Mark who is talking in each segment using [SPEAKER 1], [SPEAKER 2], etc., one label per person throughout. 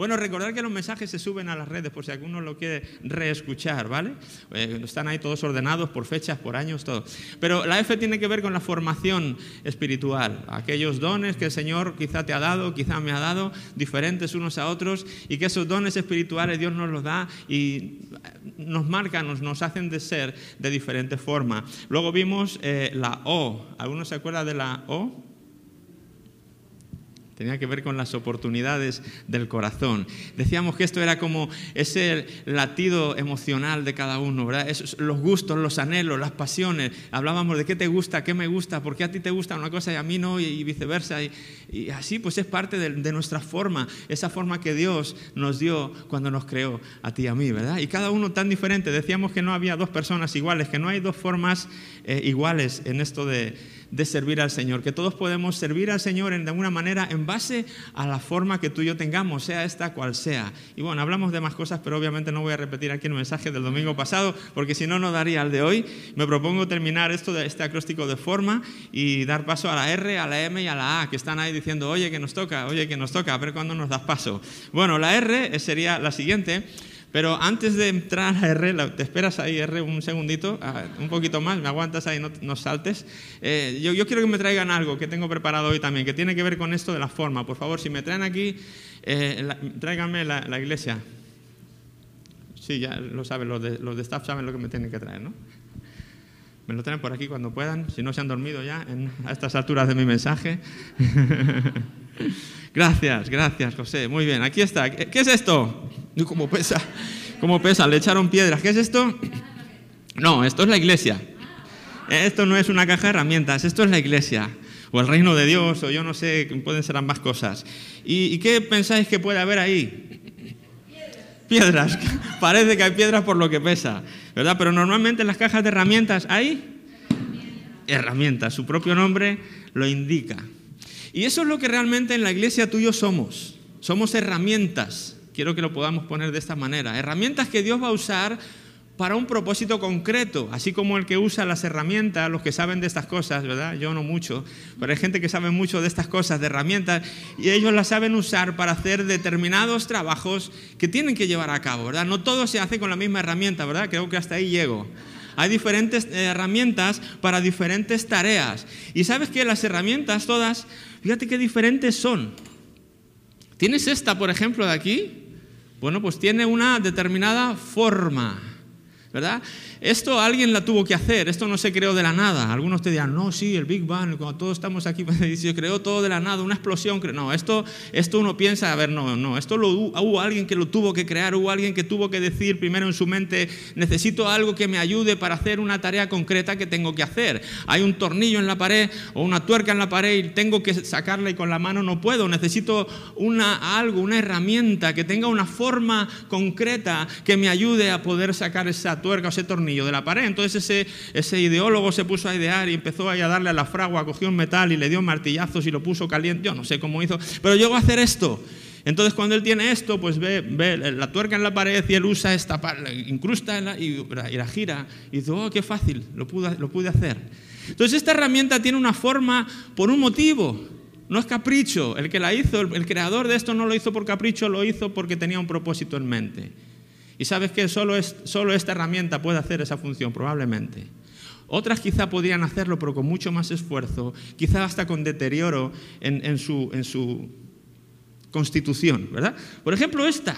[SPEAKER 1] Bueno, recordar que los mensajes se suben a las redes por si alguno lo quiere reescuchar, ¿vale? Eh, están ahí todos ordenados por fechas, por años, todo. Pero la F tiene que ver con la formación espiritual, aquellos dones que el Señor quizá te ha dado, quizá me ha dado, diferentes unos a otros, y que esos dones espirituales Dios nos los da y nos marcan, nos, nos hacen de ser de diferente forma. Luego vimos eh, la O. ¿Alguno se acuerda de la O? Tenía que ver con las oportunidades del corazón. Decíamos que esto era como ese latido emocional de cada uno, ¿verdad? los gustos, los anhelos, las pasiones. Hablábamos de qué te gusta, qué me gusta, por qué a ti te gusta una cosa y a mí no, y, viceversa. Y, así pues es parte de, nuestra forma, esa forma que Dios nos dio cuando nos creó a ti y a mí, ¿verdad? Y cada uno tan diferente. Decíamos que no había dos personas iguales, que no hay dos formas eh, iguales en esto de de servir al Señor, que todos podemos servir al Señor de alguna manera en base a la forma que tú y yo tengamos, sea esta cual sea. Y bueno, hablamos de más cosas, pero obviamente no voy a repetir aquí el mensaje del domingo pasado, porque si no, no daría al de hoy. Me propongo terminar esto de este acróstico de forma y dar paso a la R, a la M y a la A, que están ahí diciendo, oye, que nos toca, oye, que nos toca, a ver cuándo nos das paso. Bueno, la R sería la siguiente. Pero antes de entrar a R, te esperas ahí, R, un segundito, un poquito más, me aguantas ahí, no, saltes. Eh, yo, quiero que me traigan algo que tengo preparado hoy también, que tiene que ver con esto de la forma. Por favor, si me traen aquí, eh, tráiganme la, iglesia. Sí, ya lo saben, los de, los de staff saben lo que me tienen que traer, ¿no? Me lo traen por aquí cuando puedan, si no se han dormido ya a estas alturas de mi mensaje. gracias, gracias, José. Muy bien, aquí está. ¿Qué es esto? ¿Cómo pesa? ¿Cómo pesa? Le echaron piedras. ¿Qué es esto? No, esto es la iglesia. Esto no es una caja de herramientas, esto es la iglesia. O el reino de Dios, o yo no sé, pueden ser ambas cosas. ¿Y, qué pensáis que puede haber ahí? Piedras. Parece que hay piedras por lo que pesa, ¿verdad? Pero normalmente en las cajas de herramientas hay herramientas. Su propio nombre lo indica. Y eso es lo que realmente en la iglesia tú y yo somos. Somos herramientas. Quiero que lo podamos poner de esta manera. Herramientas que Dios va a usar para un propósito concreto, así como el que usa las herramientas, los que saben de estas cosas, ¿verdad? Yo no mucho, pero hay gente que sabe mucho de estas cosas, de herramientas, y ellos las saben usar para hacer determinados trabajos que tienen que llevar a cabo, ¿verdad? No todo se hace con la misma herramienta, ¿verdad? Creo que hasta ahí llego. Hay diferentes eh, herramientas para diferentes tareas. Y sabes que las herramientas todas, fíjate qué diferentes son. ¿Tienes esta, por ejemplo, de aquí? Bueno, pues tiene una determinada forma. ¿Verdad? Esto alguien la tuvo que hacer, esto no se creó de la nada. Algunos te dirán, no, sí, el Big Bang, cuando todos estamos aquí, se creó todo de la nada, una explosión. No, esto, esto uno piensa, a ver, no, no, esto lo, hubo alguien que lo tuvo que crear, hubo alguien que tuvo que decir primero en su mente, necesito algo que me ayude para hacer una tarea concreta que tengo que hacer. Hay un tornillo en la pared o una tuerca en la pared y tengo que sacarla y con la mano no puedo. Necesito una, algo, una herramienta que tenga una forma concreta que me ayude a poder sacar esa tuerca ese tornillo de la pared. Entonces ese, ese ideólogo se puso a idear y empezó a darle a la fragua, cogió un metal y le dio martillazos y lo puso caliente. Yo no sé cómo hizo, pero llegó a hacer esto. Entonces cuando él tiene esto, pues ve, ve la tuerca en la pared y él usa esta, incrusta y, la gira y dice, oh, qué fácil, lo pude, lo pude hacer. Entonces esta herramienta tiene una forma por un motivo, no es capricho. El que la hizo, el creador de esto no lo hizo por capricho, lo hizo porque tenía un propósito en mente. Y sabes que solo, es, solo esta herramienta puede hacer esa función, probablemente. Otras quizá podrían hacerlo, pero con mucho más esfuerzo, quizá hasta con deterioro en, su, constitución, ¿verdad? Por ejemplo, esta.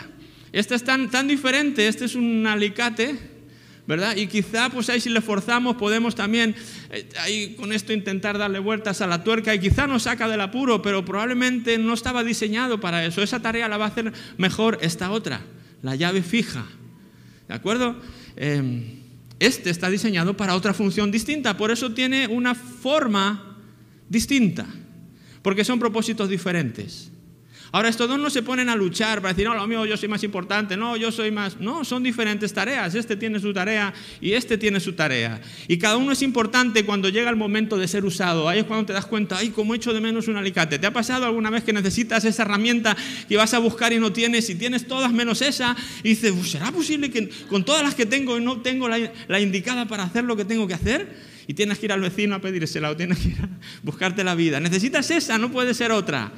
[SPEAKER 1] Esta es tan, diferente, este es un alicate, ¿verdad? Y quizá, pues ahí si le forzamos, podemos también eh, con esto intentar darle vueltas a la tuerca y quizá nos saca del apuro, pero probablemente no estaba diseñado para eso. Esa tarea la va a hacer mejor esta otra la llave fija. ¿De acuerdo? Em, este está diseñado para otra función distinta, por eso tiene una forma distinta, porque son propósitos diferentes. Ahora, estos dos no se ponen a luchar para decir, no, lo mío yo soy más importante, no, yo soy más. No, son diferentes tareas. Este tiene su tarea y este tiene su tarea. Y cada uno es importante cuando llega el momento de ser usado. Ahí es cuando te das cuenta, ay, cómo echo de menos un alicate. ¿Te ha pasado alguna vez que necesitas esa herramienta que vas a buscar y no tienes y tienes todas menos esa? Y dices, ¿será posible que con todas las que tengo y no tengo la, la indicada para hacer lo que tengo que hacer? Y tienes que ir al vecino a pedírsela o tienes que ir a buscarte la vida. Necesitas esa, no puede ser otra.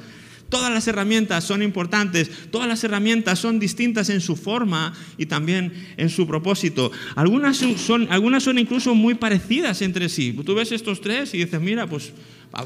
[SPEAKER 1] Todas las herramientas son importantes, todas las herramientas son distintas en su forma y también en su propósito. Algunas son, algunas son incluso muy parecidas entre sí. Tú ves estos tres y dices, mira, pues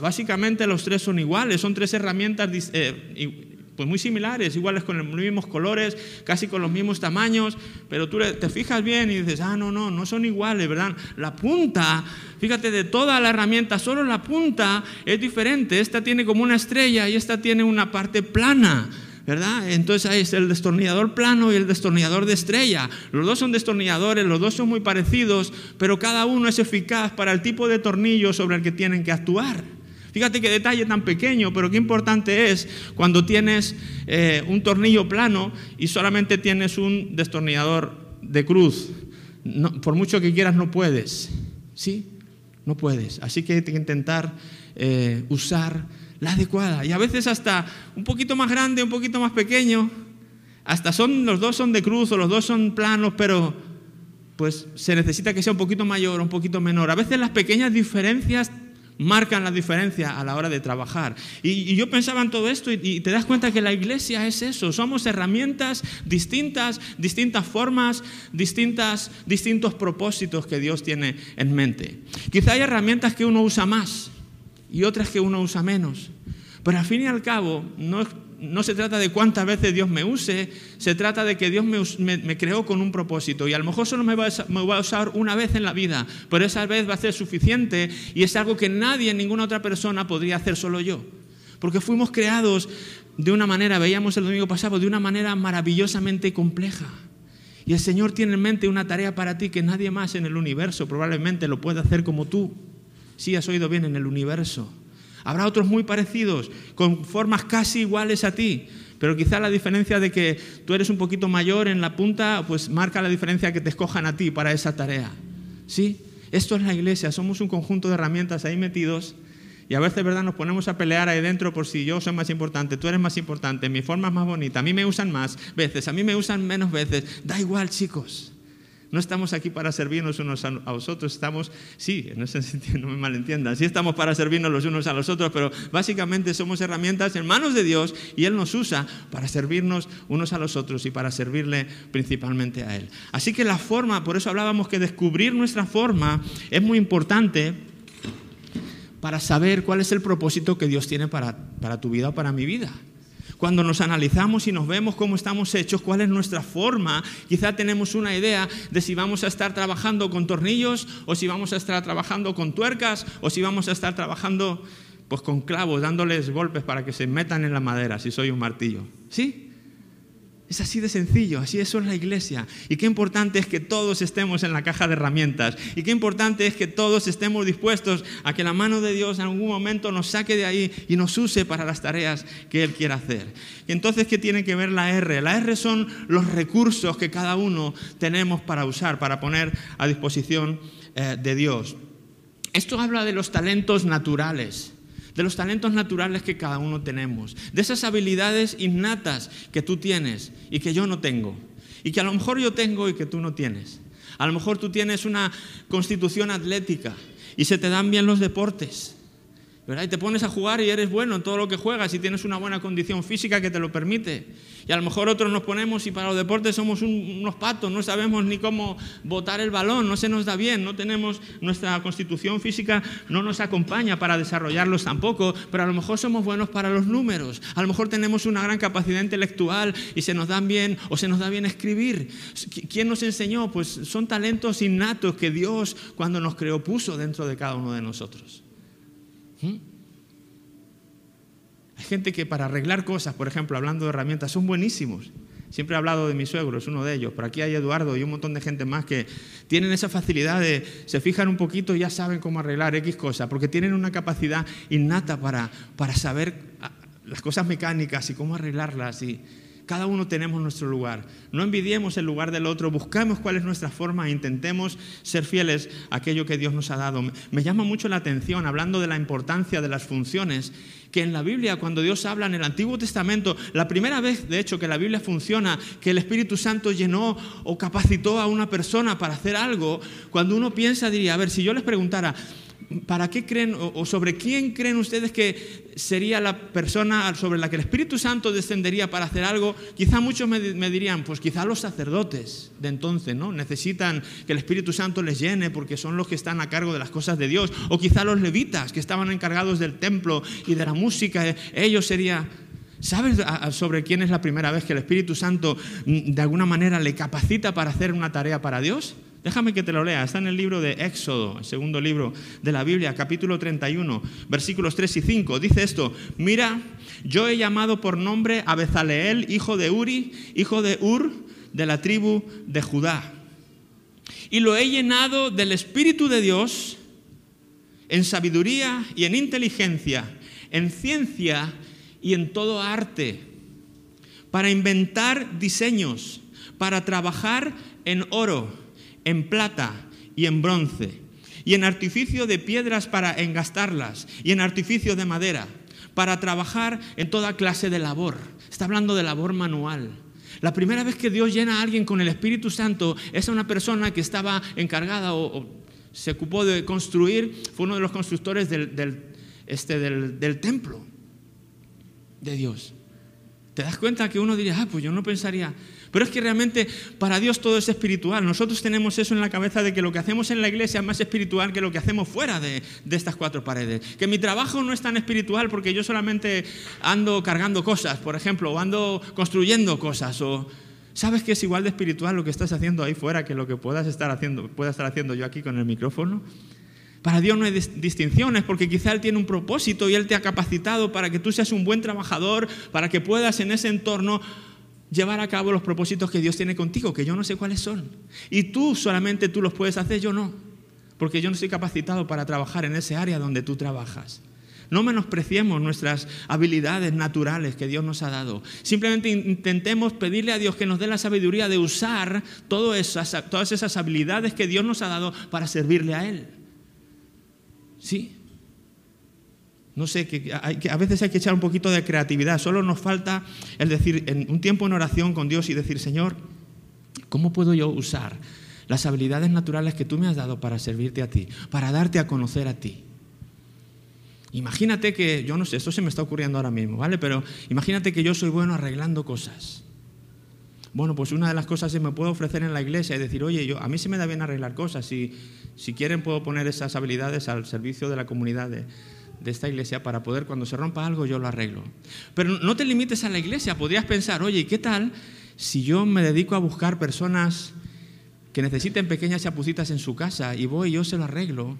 [SPEAKER 1] básicamente los tres son iguales, son tres herramientas eh, pues muy similares, iguales con los mismos colores, casi con los mismos tamaños, pero tú te fijas bien y dices, ah, no, no, no son iguales, ¿verdad? La punta, fíjate, de toda la herramienta, solo la punta es diferente. Esta tiene como una estrella y esta tiene una parte plana. ¿verdad? Entonces ahí es el destornillador plano y el destornillador de estrella. Los dos son destornilladores, los dos son muy parecidos, pero cada uno es eficaz para el tipo de tornillo sobre el que tienen que actuar. Fíjate qué detalle tan pequeño, pero qué importante es cuando tienes eh, un tornillo plano y solamente tienes un destornillador de cruz. por mucho que quieras, no puedes. ¿Sí? No puedes. Así que hay que intentar eh, usar la adecuada. Y a veces hasta un poquito más grande, un poquito más pequeño. Hasta son, los dos son de cruz o los dos son planos, pero pues se necesita que sea un poquito mayor o un poquito menor. A veces las pequeñas diferencias marcan la diferencia a la hora de trabajar. Y, yo pensaba en todo esto y, te das cuenta que la iglesia es eso, somos herramientas distintas, distintas formas, distintas, distintos propósitos que Dios tiene en mente. Quizá hay herramientas que uno usa más y otras que uno usa menos, pero al fin y al cabo no no se trata de cuántas veces Dios me use, se trata de que Dios me, creó con un propósito y a lo mejor solo me va, a, usar una vez en la vida, pero esa vez va a ser suficiente y es algo que nadie, ninguna otra persona podría hacer solo yo. Porque fuimos creados de una manera, veíamos el domingo pasado, de una manera maravillosamente compleja. Y el Señor tiene en mente una tarea para ti que nadie más en el universo probablemente lo pueda hacer como tú. Si has oído bien en el universo. Habrá otros muy parecidos, con formas casi iguales a ti, pero quizá la diferencia de que tú eres un poquito mayor en la punta, pues marca la diferencia que te escojan a ti para esa tarea. ¿Sí? Esto es la iglesia, somos un conjunto de herramientas ahí metidos y a veces, ¿verdad?, nos ponemos a pelear ahí dentro por si yo soy más importante, tú eres más importante, mi forma es más bonita, a mí me usan más veces, a mí me usan menos veces. Da igual, chicos. No estamos aquí para servirnos unos a los otros, estamos, sí, en ese sentido, no me malentiendan, sí estamos para servirnos los unos a los otros, pero básicamente somos herramientas en manos de Dios y Él nos usa para servirnos unos a los otros y para servirle principalmente a Él. Así que la forma, por eso hablábamos que descubrir nuestra forma es muy importante para saber cuál es el propósito que Dios tiene para, para tu vida o para mi vida cuando nos analizamos y nos vemos cómo estamos hechos, cuál es nuestra forma, quizá tenemos una idea de si vamos a estar trabajando con tornillos o si vamos a estar trabajando con tuercas o si vamos a estar trabajando pues con clavos, dándoles golpes para que se metan en la madera si soy un martillo. ¿Sí? Es así de sencillo, así eso es la iglesia. Y qué importante es que todos estemos en la caja de herramientas. Y qué importante es que todos estemos dispuestos a que la mano de Dios en algún momento nos saque de ahí y nos use para las tareas que Él quiera hacer. Y entonces, ¿qué tiene que ver la R? La R son los recursos que cada uno tenemos para usar, para poner a disposición eh, de Dios. Esto habla de los talentos naturales de los talentos naturales que cada uno tenemos, de esas habilidades innatas que tú tienes y que yo no tengo, y que a lo mejor yo tengo y que tú no tienes. A lo mejor tú tienes una constitución atlética y se te dan bien los deportes. ¿Verdad? Y te pones a jugar y eres bueno en todo lo que juegas y tienes una buena condición física que te lo permite. Y a lo mejor otros nos ponemos y para los deportes somos unos patos, no sabemos ni cómo botar el balón, no se nos da bien, no tenemos nuestra constitución física, no nos acompaña para desarrollarlos tampoco, pero a lo mejor somos buenos para los números, a lo mejor tenemos una gran capacidad intelectual y se nos dan bien o se nos da bien escribir. ¿Quién nos enseñó? Pues son talentos innatos que Dios cuando nos creó puso dentro de cada uno de nosotros. ¿Mm? Hay gente que para arreglar cosas, por ejemplo, hablando de herramientas, son buenísimos. Siempre he hablado de mi suegro, es uno de ellos, pero aquí hay Eduardo y un montón de gente más que tienen esa facilidad de, se fijan un poquito y ya saben cómo arreglar X cosas, porque tienen una capacidad innata para, para saber ah, las cosas mecánicas y cómo arreglarlas. Y, cada uno tenemos nuestro lugar. No envidiemos el lugar del otro, buscamos cuál es nuestra forma e intentemos ser fieles a aquello que Dios nos ha dado. Me llama mucho la atención, hablando de la importancia de las funciones, que en la Biblia, cuando Dios habla en el Antiguo Testamento, la primera vez, de hecho, que la Biblia funciona, que el Espíritu Santo llenó o capacitó a una persona para hacer algo, cuando uno piensa, diría, a ver, si yo les preguntara, ¿para qué creen o, sobre quién creen ustedes que sería la persona sobre la que el Espíritu Santo descendería para hacer algo? Quizá muchos me, dirían, pues quizá los sacerdotes de entonces, ¿no? Necesitan que el Espíritu Santo les llene porque son los que están a cargo de las cosas de Dios. O quizá los levitas que estaban encargados del templo y de la música, ellos serían... ¿Sabes sobre quién es la primera vez que el Espíritu Santo mm, de alguna manera le capacita para hacer una tarea para Dios? Déjame que te lo lea. Está en el libro de Éxodo, el segundo libro de la Biblia, capítulo 31, versículos 3 y 5. Dice esto, mira, yo he llamado por nombre a Bezaleel, hijo de Uri, hijo de Ur, de la tribu de Judá. Y lo he llenado del Espíritu de Dios en sabiduría y en inteligencia, en ciencia y en todo arte, para inventar diseños, para trabajar en oro, en plata y en bronce, y en artificio de piedras para engastarlas, y en artificio de madera, para trabajar en toda clase de labor. Está hablando de labor manual. La primera vez que Dios llena a alguien con el Espíritu Santo es a una persona que estaba encargada o, se ocupó de construir, fue uno de los constructores del, este, del templo de Dios. ¿Te das cuenta que uno diría, ah, pues yo no pensaría? Pero es que realmente para Dios todo es espiritual. Nosotros tenemos eso en la cabeza de que lo que hacemos en la iglesia es más espiritual que lo que hacemos fuera de, estas cuatro paredes. Que mi trabajo no es tan espiritual porque yo solamente ando cargando cosas, por ejemplo, o ando construyendo cosas, o sabes que es igual de espiritual lo que estás haciendo ahí fuera que lo que puedas estar haciendo, pueda estar haciendo yo aquí con el micrófono. Para Dios no hay distinciones porque quizá Él tiene un propósito y Él te ha capacitado para que tú seas un buen trabajador, para que puedas en ese entorno llevar a cabo los propósitos que Dios tiene contigo, que yo no sé cuáles son. Y tú solamente tú los puedes hacer, yo no, porque yo no estoy capacitado para trabajar en ese área donde tú trabajas. No menospreciemos nuestras habilidades naturales que Dios nos ha dado. Simplemente intentemos pedirle a Dios que nos dé la sabiduría de usar todas esas habilidades que Dios nos ha dado para servirle a Él. Sí. No sé, que, a veces hay que echar un poquito de creatividad. Solo nos falta el decir, en un tiempo en oración con Dios y decir, Señor, ¿cómo puedo yo usar las habilidades naturales que tú me has dado para servirte a ti, para darte a conocer a ti? Imagínate que, yo no sé, esto se me está ocurriendo ahora mismo, ¿vale? Pero imagínate que yo soy bueno arreglando cosas. Bueno, pues una de las cosas que me puedo ofrecer en la iglesia es decir, oye, yo, a mí se me da bien arreglar cosas y si quieren puedo poner esas habilidades al servicio de la comunidad de, esta iglesia para poder cuando se rompa algo yo lo arreglo. Pero no te limites a la iglesia, podrías pensar, oye, ¿qué tal si yo me dedico a buscar personas que necesiten pequeñas chapucitas en su casa y voy y yo se lo arreglo?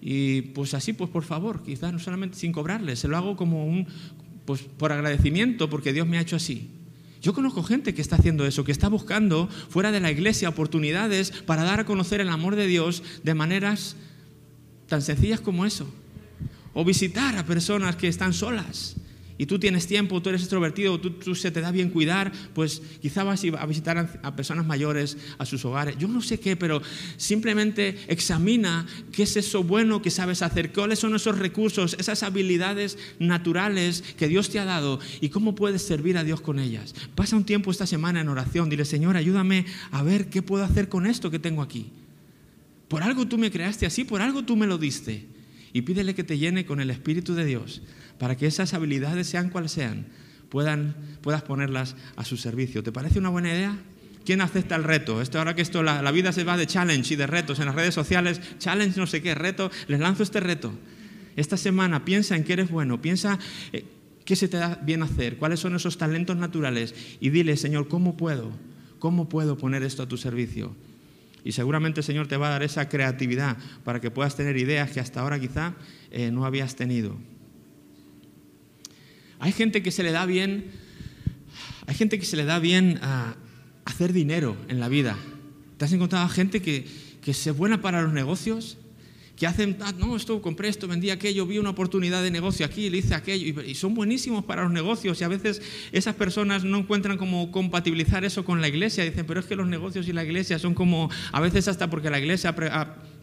[SPEAKER 1] Y pues así, pues por favor, quizás no solamente sin cobrarles, se lo hago como un, pues por agradecimiento porque Dios me ha hecho así. Yo conozco gente que está haciendo eso, que está buscando fuera de la iglesia oportunidades para dar a conocer el amor de Dios de maneras tan sencillas como eso. O visitar a personas que están solas y tú tienes tiempo, tú eres extrovertido, tú, se te da bien cuidar, pues quizá vas a visitar a, personas mayores a sus hogares. Yo no sé qué, pero simplemente examina qué es eso bueno que sabes hacer, cuáles son esos recursos, esas habilidades naturales que Dios te ha dado y cómo puedes servir a Dios con ellas. Pasa un tiempo esta semana en oración, dile, Señor, ayúdame a ver qué puedo hacer con esto que tengo aquí. Por algo tú me creaste así, por algo tú me lo diste. Y pídele que te llene con el Espíritu de Dios para que esas habilidades, sean cuales sean, puedan, puedas ponerlas a su servicio. ¿Te parece una buena idea? ¿Quién acepta el reto? Esto ahora que esto la, vida se va de challenge y de retos en las redes sociales, challenge no sé qué, reto, les lanzo este reto. Esta semana piensa en que eres bueno, piensa eh, qué se te da bien hacer, cuáles son esos talentos naturales y dile, Señor, ¿cómo puedo? ¿Cómo puedo poner esto a tu servicio? Y seguramente el Señor te va a dar esa creatividad para que puedas tener ideas que hasta ahora quizá eh, no habías tenido. Hay gente que se le da bien, hay gente que se le da bien a hacer dinero en la vida. ¿Te has encontrado gente que, que es buena para los negocios? Que hacen, ah, no, esto compré esto, vendí aquello, vi una oportunidad de negocio aquí, le hice aquello, y, son buenísimos para los negocios. Y a veces esas personas no encuentran cómo compatibilizar eso con la iglesia. Dicen, pero es que los negocios y la iglesia son como, a veces hasta porque la iglesia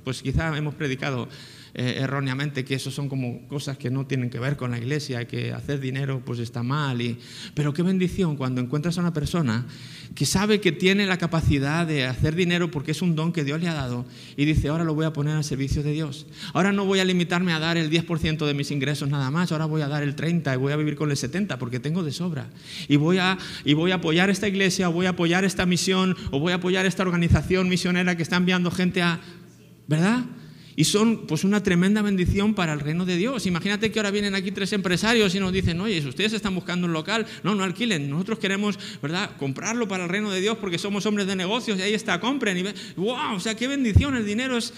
[SPEAKER 1] pues quizá hemos predicado eh, erróneamente que eso son como cosas que no tienen que ver con la iglesia, que hacer dinero pues está mal. Y, pero qué bendición cuando encuentras a una persona que sabe que tiene la capacidad de hacer dinero porque es un don que Dios le ha dado y dice, ahora lo voy a poner al servicio de Dios. Ahora no voy a limitarme a dar el 10% de mis ingresos nada más, ahora voy a dar el 30% y voy a vivir con el 70% porque tengo de sobra. Y voy a, y voy a apoyar esta iglesia, o voy a apoyar esta misión, o voy a apoyar esta organización misionera que está enviando gente a... ¿Verdad? Y son pues una tremenda bendición para el reino de Dios. Imagínate que ahora vienen aquí tres empresarios y nos dicen, oye, si ustedes están buscando un local, no, no alquilen, nosotros queremos, ¿verdad?, comprarlo para el reino de Dios porque somos hombres de negocios y ahí está, compren. Y wow, o sea, qué bendición, el dinero es,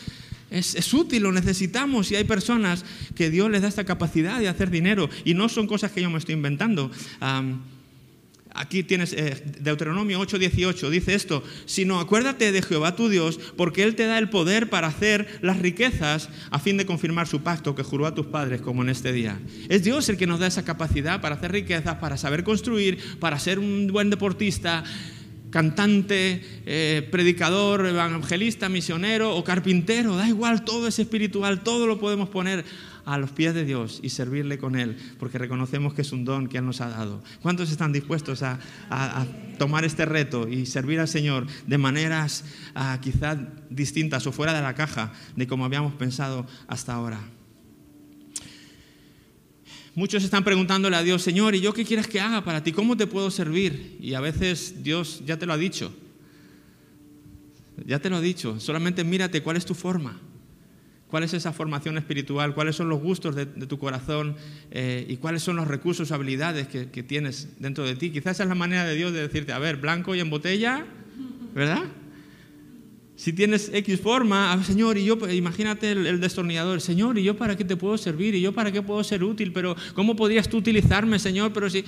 [SPEAKER 1] es, útil, lo necesitamos y hay personas que Dios les da esta capacidad de hacer dinero y no son cosas que yo me estoy inventando. Aquí tienes eh, Deuteronomio 8:18, dice esto, sino acuérdate de Jehová tu Dios, porque Él te da el poder para hacer las riquezas a fin de confirmar su pacto que juró a tus padres como en este día. Es Dios el que nos da esa capacidad para hacer riquezas, para saber construir, para ser un buen deportista, cantante, eh, predicador, evangelista, misionero o carpintero, da igual, todo es espiritual, todo lo podemos poner a los pies de Dios y servirle con Él, porque reconocemos que es un don que Él nos ha dado. ¿Cuántos están dispuestos a, tomar este reto y servir al Señor de maneras ah, quizás distintas o fuera de la caja de como habíamos pensado hasta ahora? Muchos están preguntándole a Dios, Señor, ¿y yo qué quieres que haga para ti? ¿Cómo te puedo servir? Y a veces Dios ya te lo ha dicho. Ya te lo ha dicho. Solamente mírate cuál es tu forma. ¿Cuál es esa formación espiritual? ¿Cuáles son los gustos de, tu corazón? Eh, ¿Y cuáles son los recursos, habilidades que, tienes dentro de ti? Quizás esa es la manera de Dios de decirte, a ver, blanco y en botella, ¿verdad? Si tienes X forma, a ver, Señor, y yo, imagínate el, destornillador, Señor, ¿y yo para qué te puedo servir? ¿Y yo para qué puedo ser útil? Pero, ¿cómo podrías tú utilizarme, Señor? Pero si...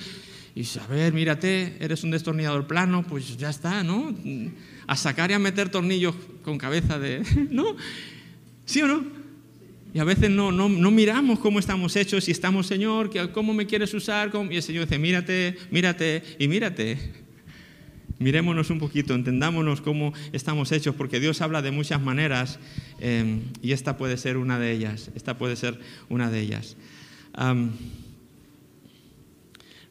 [SPEAKER 1] Y a ver, mírate, eres un destornillador plano, pues ya está, ¿no? A sacar y a meter tornillos con cabeza de... ¿No? ¿Sí o no? Y a veces no, no, no, miramos cómo estamos hechos y estamos, Señor, ¿cómo me quieres usar? Y el Señor dice, mírate, mírate y mírate. Mirémonos un poquito, entendámonos cómo estamos hechos, porque Dios habla de muchas maneras em, y esta puede ser una de ellas. Esta puede ser una de ellas.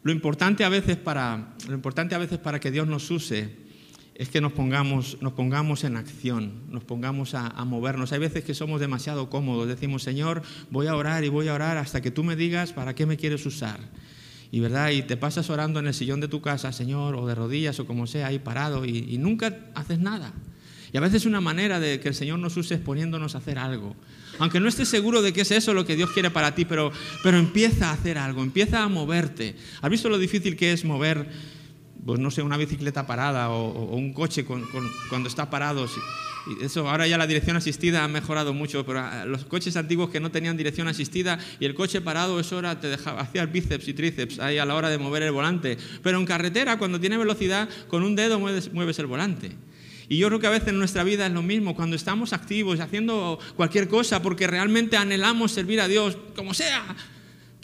[SPEAKER 1] lo, importante a veces para, lo importante a veces para que Dios nos use es que nos pongamos, nos pongamos en acción, nos pongamos a, movernos. Hay veces que somos demasiado cómodos, decimos, Señor, voy a orar y voy a orar hasta que tú me digas para qué me quieres usar. Y verdad, y te pasas orando en el sillón de tu casa, Señor, o de rodillas o como sea, ahí parado, y, nunca haces nada. Y a veces una manera de que el Señor nos use es poniéndonos a hacer algo. Aunque no estés seguro de que es eso lo que Dios quiere para ti, pero, pero empieza a hacer algo, empieza a moverte. ¿Has visto lo difícil que es mover pues no sé, una bicicleta parada o, un coche cuando está parado. Eso, ahora ya la dirección asistida ha mejorado mucho, pero ah, los coches antiguos que no tenían dirección asistida y el coche parado, eso era, te dejaba, hacía bíceps y tríceps ahí a la hora de mover el volante. Pero en carretera, cuando tiene velocidad, con un dedo mueves, mueves el volante. Y yo creo que a veces en nuestra vida es lo mismo, cuando estamos activos, haciendo cualquier cosa, porque realmente anhelamos servir a Dios, como sea,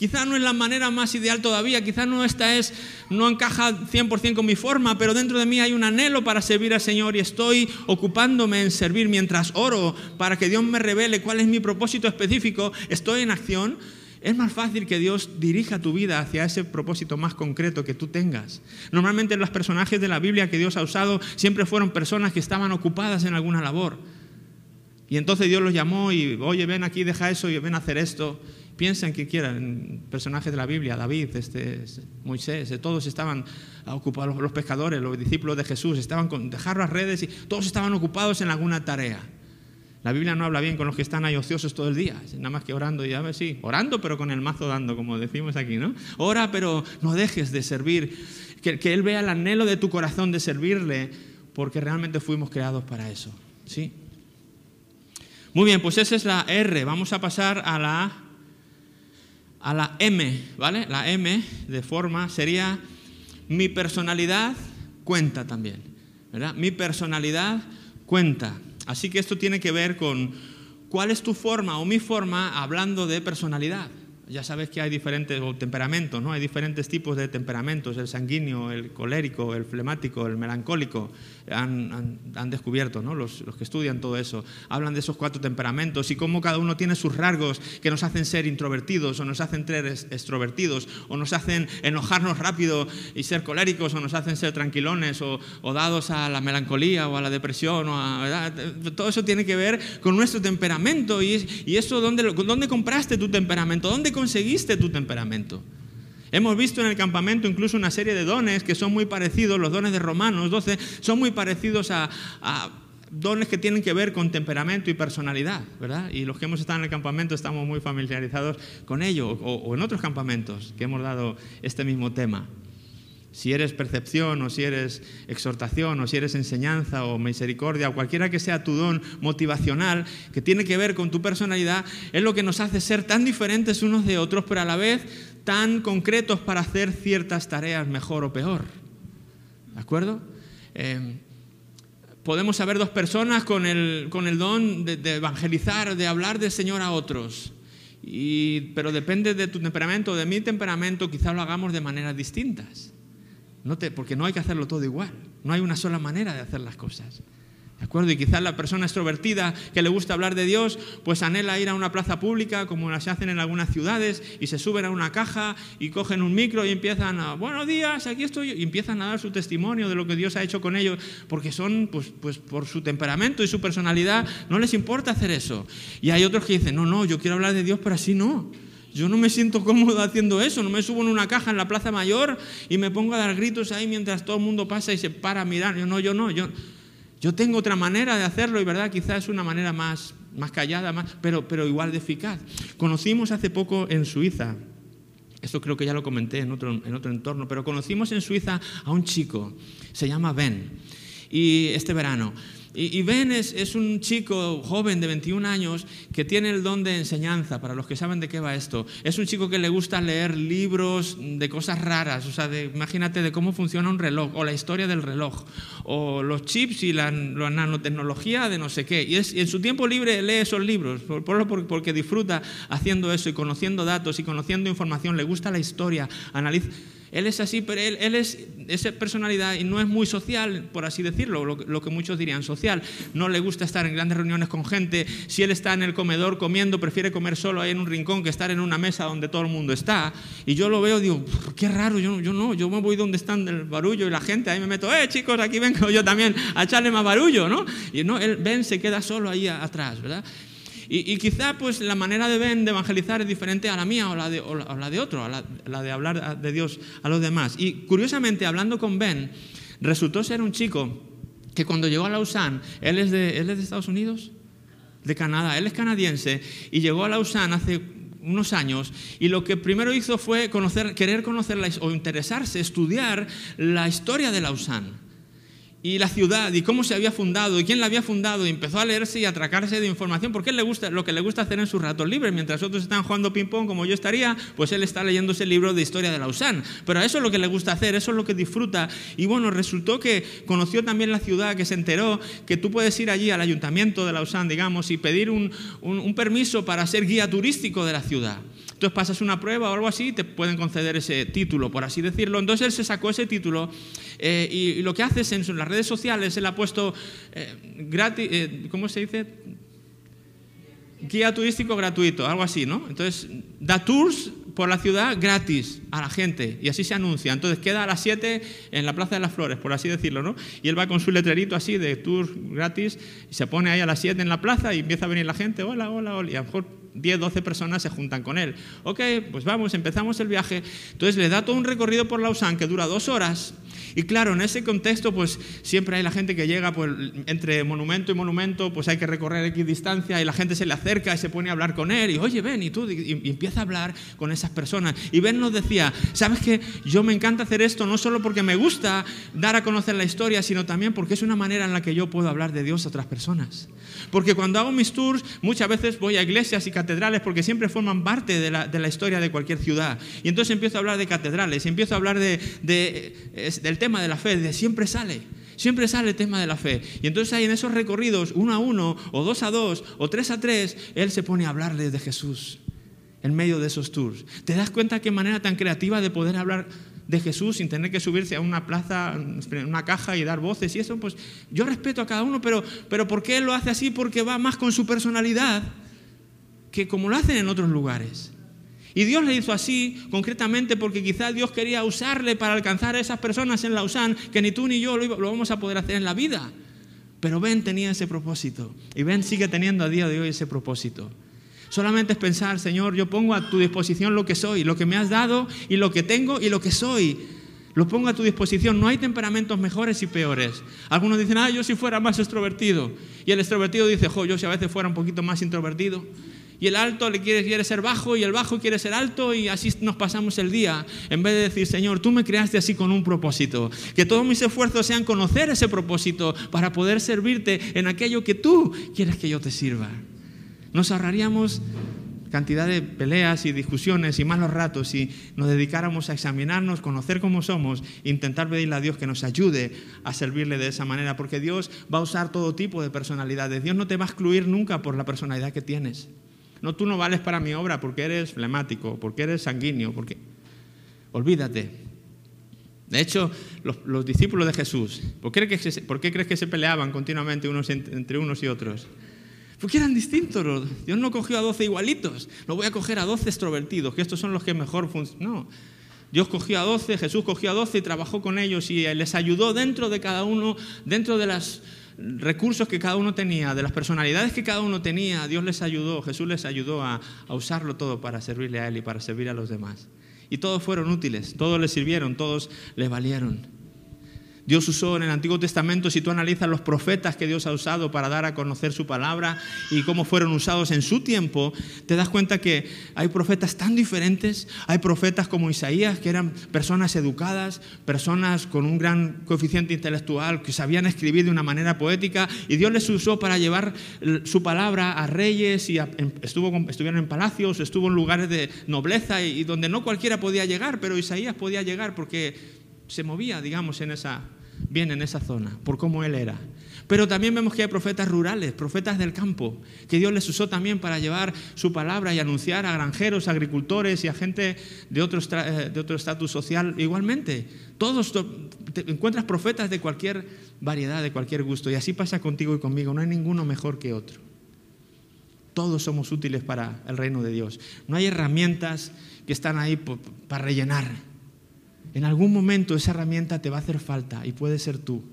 [SPEAKER 1] Quizá no es la manera más ideal todavía, quizá no esta es, no encaja 100% con mi forma, pero dentro de mí hay un anhelo para servir al Señor y estoy ocupándome en servir mientras oro para que Dios me revele cuál es mi propósito específico, estoy en acción. Es más fácil que Dios dirija tu vida hacia ese propósito más concreto que tú tengas. Normalmente los personajes de la Biblia que Dios ha usado siempre fueron personas que estaban ocupadas en alguna labor. Y entonces Dios los llamó y, oye, ven aquí, deja eso y ven a hacer esto. Piensen que quieran, personajes de la Biblia, David, este, Moisés, eh, todos estaban ocupados, los pescadores, los discípulos de Jesús, estaban con dejar las redes y todos estaban ocupados en alguna tarea. La Biblia no habla bien con los que están ahí ociosos todo el día, nada más que orando y a ver, sí, orando pero con el mazo dando, como decimos aquí, ¿no? Ora pero no dejes de servir, que, que Él vea el anhelo de tu corazón de servirle, porque realmente fuimos creados para eso, ¿sí? Muy bien, pues esa es la R, vamos a pasar a la a la M, ¿vale? La M de forma sería mi personalidad cuenta también, ¿verdad? Mi personalidad cuenta. Así que esto tiene que ver con cuál es tu forma o mi forma hablando de personalidad. Ya sabes que hay diferentes temperamentos, ¿no? Hay diferentes tipos de temperamentos, el sanguíneo, el colérico, el flemático, el melancólico. Han, descubierto, ¿no? Los, que estudian todo eso. Hablan de esos cuatro temperamentos y cómo cada uno tiene sus rasgos que nos hacen ser introvertidos o nos hacen ser extrovertidos o nos hacen enojarnos rápido y ser coléricos o nos hacen ser tranquilones o, dados a la melancolía o a la depresión. O a, Todo eso tiene que ver con nuestro temperamento y, y eso, ¿dónde, ¿dónde compraste tu temperamento? ¿Dónde conseguiste tu temperamento? Hemos visto en el campamento incluso una serie de dones que son muy parecidos, los dones de Romanos 12, son muy parecidos a, dones que tienen que ver con temperamento y personalidad, ¿verdad? Y los que hemos estado en el campamento estamos muy familiarizados con ello, o, en otros campamentos que hemos dado este mismo tema. Si eres percepción o si eres exhortación o si eres enseñanza o misericordia o cualquiera que sea tu don motivacional que tiene que ver con tu personalidad, es lo que nos hace ser tan diferentes unos de otros, pero a la vez tan concretos para hacer ciertas tareas mejor o peor. ¿De acuerdo? Eh, podemos saber dos personas con el, con el don de, evangelizar, de hablar del Señor a otros. pero depende de tu temperamento, de mi temperamento, quizás lo hagamos de maneras distintas. No porque no hay que hacerlo todo igual. No hay una sola manera de hacer las cosas. ¿De acuerdo? Y quizás la persona extrovertida que le gusta hablar de Dios, pues anhela ir a una plaza pública, como las hacen en algunas ciudades, y se suben a una caja y cogen un micro y empiezan a, buenos días, aquí estoy, y empiezan a dar su testimonio de lo que Dios ha hecho con ellos, porque son, pues, pues por su temperamento y su personalidad, no les importa hacer eso. Y hay otros que dicen, no, no, yo quiero hablar de Dios, pero así no. Yo no me siento cómodo haciendo eso, no me subo en una caja en la Plaza Mayor y me pongo a dar gritos ahí mientras todo el mundo pasa y se para a mirar. Yo no, yo no, yo, yo tengo otra manera de hacerlo y verdad, quizás es una manera más, más callada, más, pero, pero igual de eficaz. Conocimos hace poco en Suiza, esto creo que ya lo comenté en otro, en otro entorno, pero conocimos en Suiza a un chico, se llama Ben, y este verano. Y, Ben es, un chico joven de 21 años que tiene el don de enseñanza, para los que saben de qué va esto. Es un chico que le gusta leer libros de cosas raras, o sea, imagínate de cómo funciona un reloj, o la historia del reloj, o los chips y la, nanotecnología de no sé qué. Y, en su tiempo libre lee esos libros, porque disfruta haciendo eso y conociendo datos y conociendo información, le gusta la historia, analiza él es así, pero él, él es esa personalidad y no es muy social, por así decirlo, lo, que muchos dirían social. No le gusta estar en grandes reuniones con gente. Si él está en el comedor comiendo, prefiere comer solo ahí en un rincón que estar en una mesa donde todo el mundo está. Y yo lo veo y digo, qué raro, yo, yo no, yo me voy donde están el barullo y la gente, ahí me meto, eh chicos, aquí vengo yo también a echarle más barullo, ¿no? Y no, él ven, se queda solo ahí atrás, ¿verdad? Y, quizá pues la manera de Ben de evangelizar es diferente a la mía o la de, la de otro, a la, de hablar de Dios a los demás. Y curiosamente, hablando con Ben, resultó ser un chico que cuando llegó a Lausanne, él es de, él es de Estados Unidos, de Canadá, él es canadiense, y llegó a Lausanne hace unos años y lo que primero hizo fue conocer, querer conocer o interesarse, estudiar la historia de Lausanne y la ciudad y cómo se había fundado y quién la había fundado y empezó a leerse y a atracarse de información porque él le gusta lo que le gusta hacer en sus ratos libres. Mientras otros están jugando ping pong como yo estaría pues él está leyendo ese libro de historia de Lausanne. Pero eso es lo que le gusta hacer eso es lo que disfruta. Y bueno resultó que conoció también la ciudad que se enteró que tú puedes ir allí al ayuntamiento de Lausanne digamos y pedir un, un permiso para ser guía turístico de la ciudad entonces pasas una prueba o algo así y te pueden conceder ese título, por así decirlo. Entonces él se sacó ese título eh, y, lo que hace es en las redes sociales, él ha puesto eh, gratis, eh, ¿cómo se dice? Guía turístico gratuito, algo así, ¿no? Entonces da tours por la ciudad gratis a la gente y así se anuncia. Entonces queda a las 7 en la Plaza de las Flores, por así decirlo, ¿no? Y él va con su letrerito así de tour gratis y se pone ahí a las 7 en la plaza y empieza a venir la gente, hola, hola, hola, y a lo mejor 10, 12 personas se juntan con él. Ok, pues vamos, empezamos el viaje. Entonces le da todo un recorrido por Lausanne que dura dos horas y claro, en ese contexto, pues siempre hay la gente que llega, pues entre monumento y monumento, pues hay que recorrer X distancia y la gente se le acerca y se pone a hablar con él y, oye, ven, y tú, y, empieza a hablar con esas personas. Y Ben nos decía, ¿sabes qué? Yo me encanta hacer esto no solo porque me gusta dar a conocer la historia, sino también porque es una manera en la que yo puedo hablar de Dios a otras personas. Porque cuando hago mis tours, muchas veces voy a iglesias y catedrales porque siempre forman parte de la, de la historia de cualquier ciudad. Y entonces empiezo a hablar de catedrales, empiezo a hablar de, de, del tema de la fe, de siempre sale. Siempre sale el tema de la fe. Y entonces ahí en esos recorridos, uno a uno, o dos a dos, o tres a tres, Él se pone a hablarles de Jesús. en medio de esos tours. ¿Te das cuenta qué manera tan creativa de poder hablar de Jesús sin tener que subirse a una plaza, una caja y dar voces y eso? Pues yo respeto a cada uno, pero, pero ¿por qué él lo hace así? Porque va más con su personalidad que como lo hacen en otros lugares. Y Dios le hizo así concretamente porque quizás Dios quería usarle para alcanzar a esas personas en Lausanne que ni tú ni yo lo, vamos a poder hacer en la vida. Pero Ben tenía ese propósito y Ben sigue teniendo a día de hoy ese propósito. Solamente es pensar, Señor, yo pongo a tu disposición lo que soy, lo que me has dado y lo que tengo y lo que soy. Lo pongo a tu disposición. No hay temperamentos mejores y peores. Algunos dicen, ah, yo si fuera más extrovertido. Y el extrovertido dice, jo, yo si a veces fuera un poquito más introvertido. Y el alto le quiere, quiere ser bajo y el bajo quiere ser alto y así nos pasamos el día. En vez de decir, Señor, tú me creaste así con un propósito. Que todos mis esfuerzos sean conocer ese propósito para poder servirte en aquello que tú quieres que yo te sirva. Nos ahorraríamos cantidad de peleas y discusiones y malos ratos si nos dedicáramos a examinarnos, conocer cómo somos, intentar pedirle a Dios que nos ayude a servirle de esa manera, porque Dios va a usar todo tipo de personalidades. Dios no te va a excluir nunca por la personalidad que tienes. No, tú no vales para mi obra porque eres flemático, porque eres sanguíneo, porque... Olvídate. De hecho, los, discípulos de Jesús, ¿por qué, crees que se peleaban continuamente unos entre unos y otros? Porque eran distintos. Dios no cogió a 12 igualitos. No voy a coger a 12 extrovertidos, que estos son los que mejor funcionan. No. Dios cogió a 12, Jesús cogió a 12 y trabajó con ellos y les ayudó dentro de cada uno, dentro de los recursos que cada uno tenía, de las personalidades que cada uno tenía. Dios les ayudó, Jesús les ayudó a, usarlo todo para servirle a Él y para servir a los demás. Y todos fueron útiles, todos les sirvieron, todos les valieron. Dios usó en el Antiguo Testamento, si tú analizas los profetas que Dios ha usado para dar a conocer su palabra y cómo fueron usados en su tiempo, te das cuenta que hay profetas tan diferentes. Hay profetas como Isaías, que eran personas educadas, personas con un gran coeficiente intelectual, que sabían escribir de una manera poética, y Dios les usó para llevar su palabra a reyes y estuvo, estuvieron en palacios, estuvo en lugares de nobleza y donde no cualquiera podía llegar, pero Isaías podía llegar porque se movía, digamos, en esa, bien en esa zona, por cómo él era. Pero también vemos que hay profetas rurales, profetas del campo, que Dios les usó también para llevar su palabra y anunciar a granjeros, agricultores y a gente de otro eh, de otro estatus social igualmente. Todos encuentras profetas de cualquier variedad, de cualquier gusto, y así pasa contigo y conmigo, no hay ninguno mejor que otro. Todos somos útiles para el reino de Dios. No hay herramientas que están ahí para rellenar en algún momento esa herramienta te va a hacer falta y puede ser tú.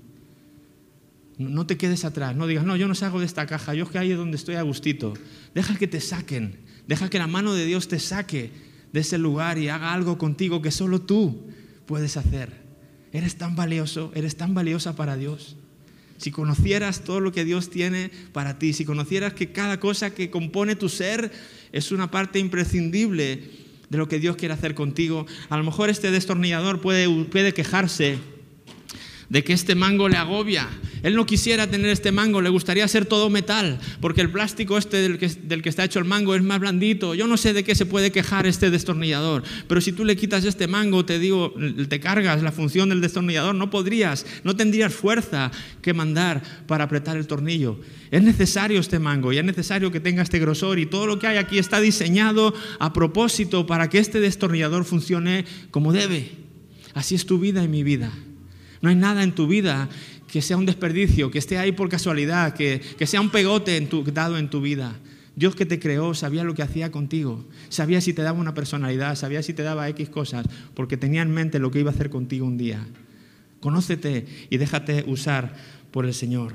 [SPEAKER 1] No te quedes atrás, no digas, no, yo no salgo de esta caja, yo es que ahí es donde estoy a gustito. Deja que te saquen, deja que la mano de Dios te saque de ese lugar y haga algo contigo que solo tú puedes hacer. Eres tan valioso, eres tan valiosa para Dios. Si conocieras todo lo que Dios tiene para ti, si conocieras que cada cosa que compone tu ser es una parte imprescindible de lo que Dios quiere hacer contigo. A lo mejor este destornillador puede, puede quejarse de que este mango le agobia. Él no quisiera tener este mango, le gustaría ser todo metal, porque el plástico este del que, del que, está hecho el mango es más blandito. Yo no sé de qué se puede quejar este destornillador, pero si tú le quitas este mango, te digo, te cargas la función del destornillador, no podrías, no tendrías fuerza que mandar para apretar el tornillo. Es necesario este mango y es necesario que tenga este grosor y todo lo que hay aquí está diseñado a propósito para que este destornillador funcione como debe. Así es tu vida y mi vida. No hay nada en tu vida que sea un desperdicio, que esté ahí por casualidad, que, sea un pegote en tu, dado en tu vida. Dios que te creó sabía lo que hacía contigo, sabía si te daba una personalidad, sabía si te daba X cosas, porque tenía en mente lo que iba a hacer contigo un día. Conócete y déjate usar por el Señor.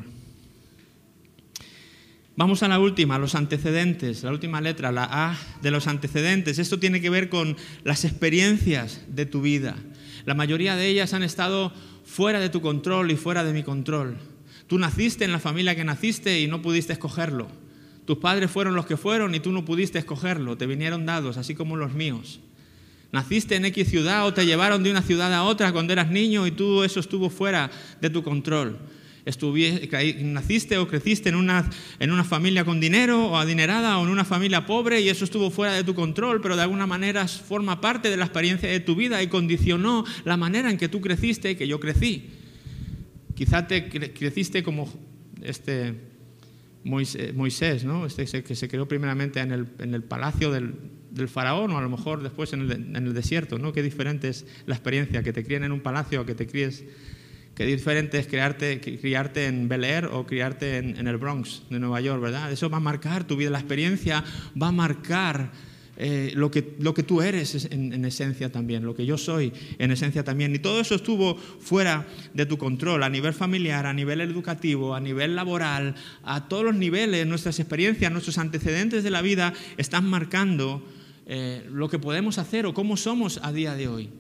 [SPEAKER 1] Vamos a la última, los antecedentes, la última letra, la A de los antecedentes. Esto tiene que ver con las experiencias de tu vida. La mayoría de ellas han estado fuera de tu control y fuera de mi control. Tú naciste en la familia que naciste y no pudiste escogerlo. Tus padres fueron los que fueron y tú no pudiste escogerlo, te vinieron dados, así como los míos. Naciste en X ciudad o te llevaron de una ciudad a otra cuando eras niño y tú eso estuvo fuera de tu control naciste o creciste en una, en una familia con dinero o adinerada o en una familia pobre y eso estuvo fuera de tu control, pero de alguna manera forma parte de la experiencia de tu vida y condicionó la manera en que tú creciste y que yo crecí. Quizá te creciste como este Moisés, ¿no? Este que se creó primeramente en el, en el palacio del, del faraón o a lo mejor después en el, desierto, ¿no? Qué diferente es la experiencia, que te críen en un palacio o que te críes, qué diferente es criarte, criarte en Bel Air o criarte en, el Bronx de Nueva York, ¿verdad? Eso va a marcar tu vida, la experiencia va a marcar eh, lo, que, lo que tú eres en, esencia también, lo que yo soy en esencia también. Y todo eso estuvo fuera de tu control, a nivel familiar, a nivel educativo, a nivel laboral, a todos los niveles, nuestras experiencias, nuestros antecedentes de la vida están marcando eh, lo que podemos hacer o cómo somos a día de hoy.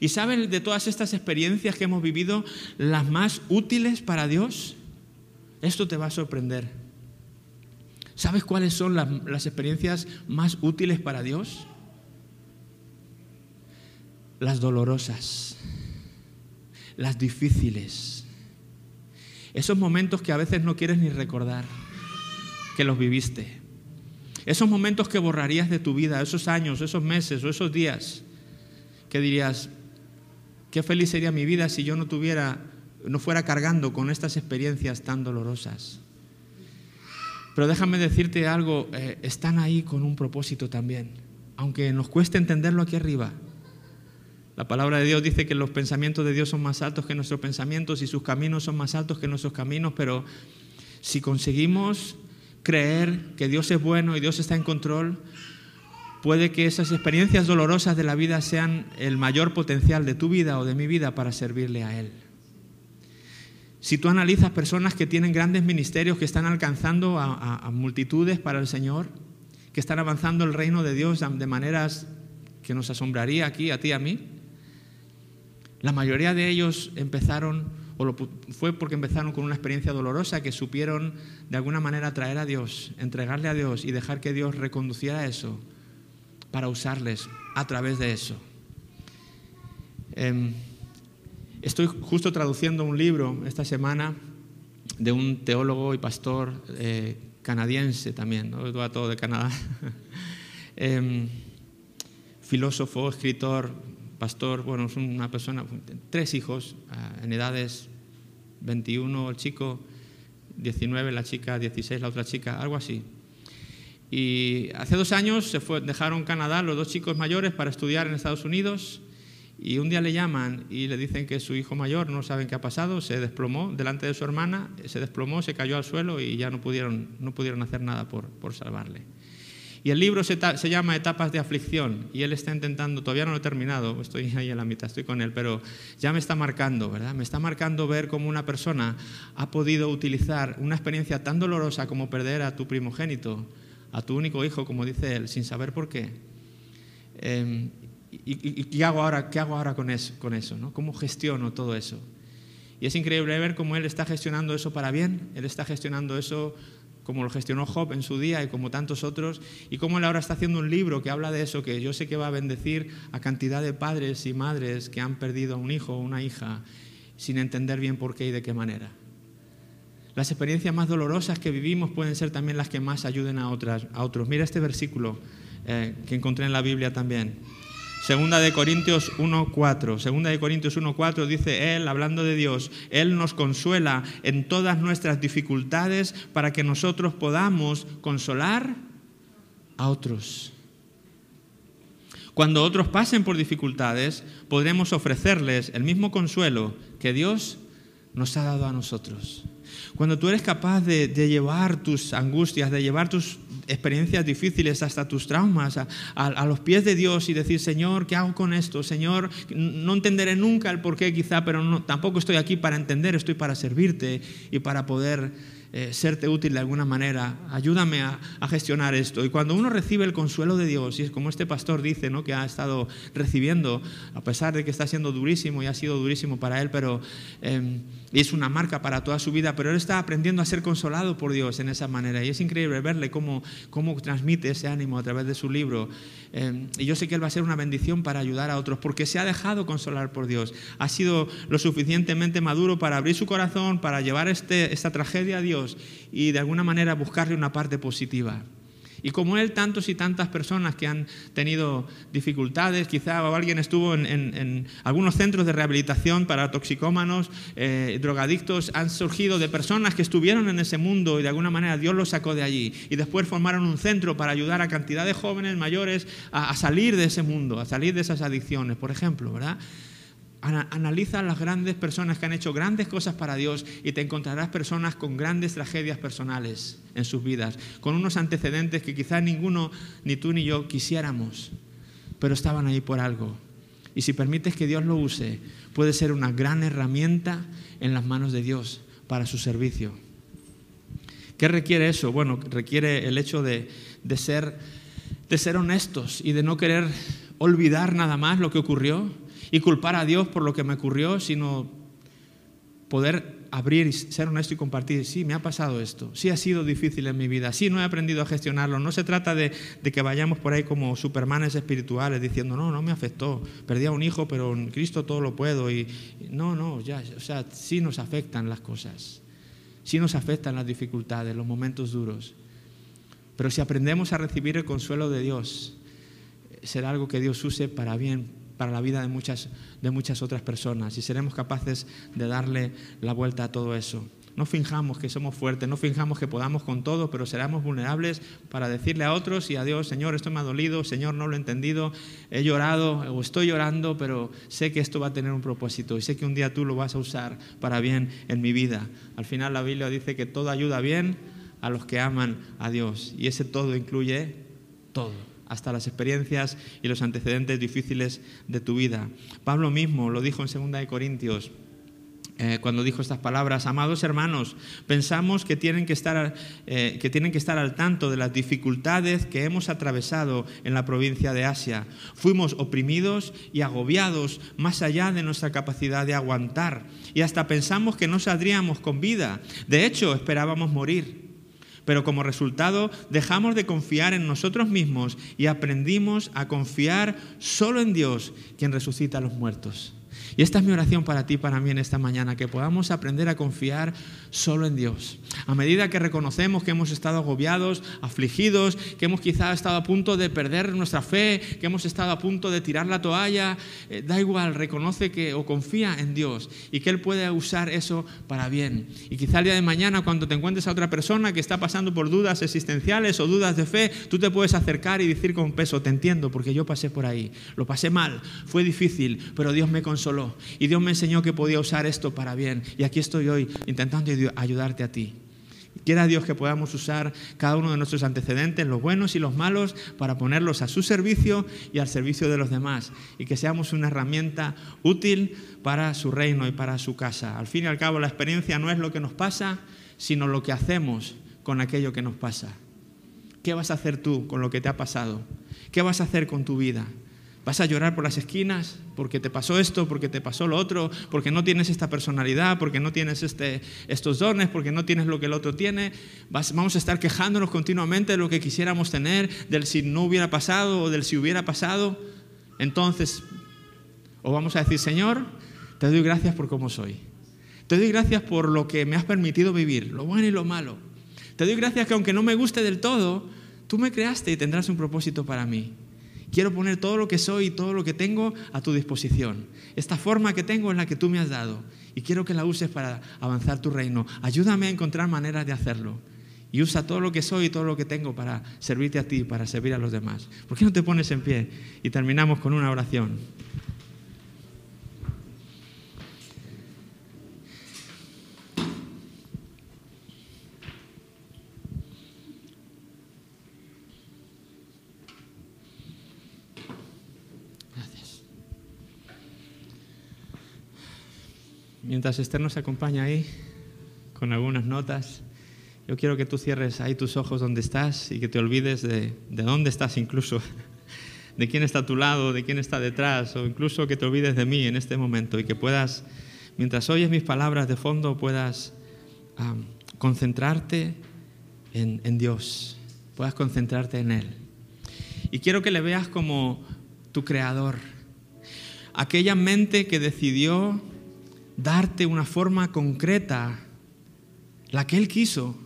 [SPEAKER 1] ¿Y saben de todas estas experiencias que hemos vivido, las más útiles para Dios? Esto te va a sorprender. ¿Sabes cuáles son las, las experiencias más útiles para Dios? Las dolorosas, las difíciles, esos momentos que a veces no quieres ni recordar que los viviste. Esos momentos que borrarías de tu vida, esos años, esos meses o esos días, que dirías, qué feliz sería mi vida si yo no tuviera, no fuera cargando con estas experiencias tan dolorosas. Pero déjame decirte algo, eh, están ahí con un propósito también, aunque nos cueste entenderlo aquí arriba. La palabra de Dios dice que los pensamientos de Dios son más altos que nuestros pensamientos y sus caminos son más altos que nuestros caminos, pero si conseguimos creer que Dios es bueno y Dios está en control, puede que esas experiencias dolorosas de la vida sean el mayor potencial de tu vida o de mi vida para servirle a Él. Si tú analizas personas que tienen grandes ministerios, que están alcanzando a, multitudes para el Señor, que están avanzando el reino de Dios de maneras que nos asombraría aquí, a ti a mí, la mayoría de ellos empezaron o fue porque empezaron con una experiencia dolorosa que supieron de alguna manera traer a Dios, entregarle a Dios y dejar que Dios reconduciera eso para usarles a través de eso. Em, estoy justo traduciendo un libro esta semana de un teólogo y pastor eh, canadiense también, ¿no? todo de Canadá, em, filósofo, escritor, pastor, bueno, es una persona, tres hijos ah, en edades 21 el chico, 19 la chica, 16 la otra chica, algo así. Y hace dos años se fue, dejaron Canadá los dos chicos mayores para estudiar en Estados Unidos y un día le llaman y le dicen que su hijo mayor no saben qué ha pasado, se desplomó delante de su hermana, se desplomó, se cayó al suelo y ya no pudieron, no pudieron hacer nada por, por salvarle. Y el libro se, llama Etapas de aflicción y él está intentando, todavía no lo he terminado, estoy ahí en la mitad, estoy con él, pero ya me está marcando, ¿verdad? Me está marcando ver cómo una persona ha podido utilizar una experiencia tan dolorosa como perder a tu primogénito, a tu único hijo, como dice él, sin saber por qué. Em, y, qué hago ahora, qué hago ahora con eso? Con eso ¿no? ¿Cómo gestiono todo eso? Y es increíble ver cómo él está gestionando eso para bien, él está gestionando eso como lo gestionó Job en su día y como tantos otros, y cómo él ahora está haciendo un libro que habla de eso, que yo sé que va a bendecir a cantidad de padres y madres que han perdido a un hijo o una hija sin entender bien por qué y de qué manera. Las experiencias más dolorosas que vivimos pueden ser también las que más ayuden a, otras, a otros. Mira este versículo eh, que encontré en la Biblia también. Segunda de Corintios 1.4. Segunda de Corintios 1.4 dice Él, hablando de Dios, Él nos consuela en todas nuestras dificultades para que nosotros podamos consolar a otros. Cuando otros pasen por dificultades, podremos ofrecerles el mismo consuelo que Dios nos ha dado a nosotros. Cuando tú eres capaz de, llevar tus angustias, de llevar tus experiencias difíciles hasta tus traumas a, los pies de Dios y decir, Señor, ¿qué hago con esto? Señor, no entenderé nunca el porqué quizá, pero tampoco estoy aquí para entender, estoy para servirte y para poder eh, serte útil de alguna manera. Ayúdame a, gestionar esto. Y cuando uno recibe el consuelo de Dios, y es como este pastor dice, ¿no? que ha estado recibiendo, a pesar de que está siendo durísimo y ha sido durísimo para él, pero em, es una marca para toda su vida, pero él está aprendiendo a ser consolado por Dios en esa manera. Y es increíble verle cómo, cómo transmite ese ánimo a través de su libro. Em, y yo sé que él va a ser una bendición para ayudar a otros, porque se ha dejado consolar por Dios. Ha sido lo suficientemente maduro para abrir su corazón, para llevar este, esta tragedia a Dios y de alguna manera buscarle una parte positiva. Y como él, tantos y tantas personas que han tenido dificultades, quizá alguien estuvo en, algunos centros de rehabilitación para toxicómanos, eh, drogadictos, han surgido de personas que estuvieron en ese mundo y de alguna manera Dios los sacó de allí. Y después formaron un centro para ayudar a cantidad de jóvenes mayores a, a salir de ese mundo, a salir de esas adicciones, por ejemplo, ¿verdad? Analiza las grandes personas que han hecho grandes cosas para Dios y te encontrarás personas con grandes tragedias personales en sus vidas, con unos antecedentes que quizás ninguno, ni tú ni yo quisiéramos, pero estaban ahí por algo. Y si permites que Dios lo use, puede ser una gran herramienta en las manos de Dios para su servicio. ¿Qué requiere eso? Bueno, requiere el hecho de, de ser, de ser honestos y de no querer olvidar nada más lo que ocurrió y culpar a Dios por lo que me ocurrió, sino poder abrir y ser honesto y compartir, sí, me ha pasado esto, sí ha sido difícil en mi vida, sí, no he aprendido a gestionarlo. No se trata de, que vayamos por ahí como supermanes espirituales diciendo, no, no me afectó, perdí a un hijo, pero en Cristo todo lo puedo. Y, no, no, ya, o sea, sí nos afectan las cosas, sí nos afectan las dificultades, los momentos duros. Pero si aprendemos a recibir el consuelo de Dios, será algo que Dios use para bien para la vida de muchas, de muchas otras personas y seremos capaces de darle la vuelta a todo eso. No finjamos que somos fuertes, no finjamos que podamos con todo, pero seremos vulnerables para decirle a otros y a Dios, Señor, esto me ha dolido, Señor, no lo he entendido, he llorado o estoy llorando, pero sé que esto va a tener un propósito y sé que un día tú lo vas a usar para bien en mi vida. Al final la Biblia dice que todo ayuda bien a los que aman a Dios y ese todo incluye todo hasta las experiencias y los antecedentes difíciles de tu vida. Pablo mismo lo dijo en 2 Corintios. Eh, cuando dijo estas palabras, amados hermanos, pensamos que tienen que, estar, eh, que tienen que estar al tanto de las dificultades que hemos atravesado en la provincia de Asia. Fuimos oprimidos y agobiados más allá de nuestra capacidad de aguantar y hasta pensamos que no saldríamos con vida. De hecho, esperábamos morir pero como resultado dejamos de confiar en nosotros mismos y aprendimos a confiar solo en Dios, quien resucita a los muertos. Y esta es mi oración para ti, para mí en esta mañana, que podamos aprender a confiar solo en Dios. A medida que reconocemos que hemos estado agobiados, afligidos, que hemos quizá estado a punto de perder nuestra fe, que hemos estado a punto de tirar la toalla, eh, da igual, reconoce que o confía en Dios y que Él puede usar eso para bien. Y quizá el día de mañana, cuando te encuentres a otra persona que está pasando por dudas existenciales o dudas de fe, tú te puedes acercar y decir con peso, te entiendo, porque yo pasé por ahí, lo pasé mal, fue difícil, pero Dios me consoló y Dios me enseñó que podía usar esto para bien. Y aquí estoy hoy intentando ayudarte a ti. Quiera Dios que podamos usar cada uno de nuestros antecedentes, los buenos y los malos, para ponerlos a su servicio y al servicio de los demás. Y que seamos una herramienta útil para su reino y para su casa. Al fin y al cabo, la experiencia no es lo que nos pasa, sino lo que hacemos con aquello que nos pasa. ¿Qué vas a hacer tú con lo que te ha pasado? ¿Qué vas a hacer con tu vida? Vas a llorar por las esquinas porque te pasó esto, porque te pasó lo otro, porque no tienes esta personalidad, porque no tienes este, estos dones, porque no tienes lo que el otro tiene. vamos a estar quejándonos continuamente de lo que quisiéramos tener, del si no hubiera pasado o del si hubiera pasado. Entonces, o vamos a decir, Señor, te doy gracias por cómo soy. Te doy gracias por lo que me has permitido vivir, lo bueno y lo malo. Te doy gracias que aunque no me guste del todo, tú me creaste y tendrás un propósito para mí. Quiero poner todo lo que soy y todo lo que tengo a tu disposición. Esta forma que tengo es la que tú me has dado y quiero que la uses para avanzar tu reino. Ayúdame a encontrar maneras de hacerlo. Y usa todo lo que soy y todo lo que tengo para servirte a ti, para servir a los demás. ¿Por qué no te pones en pie? Y terminamos con una oración. Mientras Esther nos acompaña ahí con algunas notas, yo quiero que tú cierres ahí tus ojos donde estás y que te olvides de, de dónde estás incluso, de quién está a tu lado, de quién está detrás, o incluso que te olvides de mí en este momento y que puedas, mientras oyes mis palabras de fondo, puedas concentrarte en, en Dios, puedas concentrarte en Él. Y quiero que le veas como tu creador, aquella mente que decidió darte una forma concreta, la que Él quiso,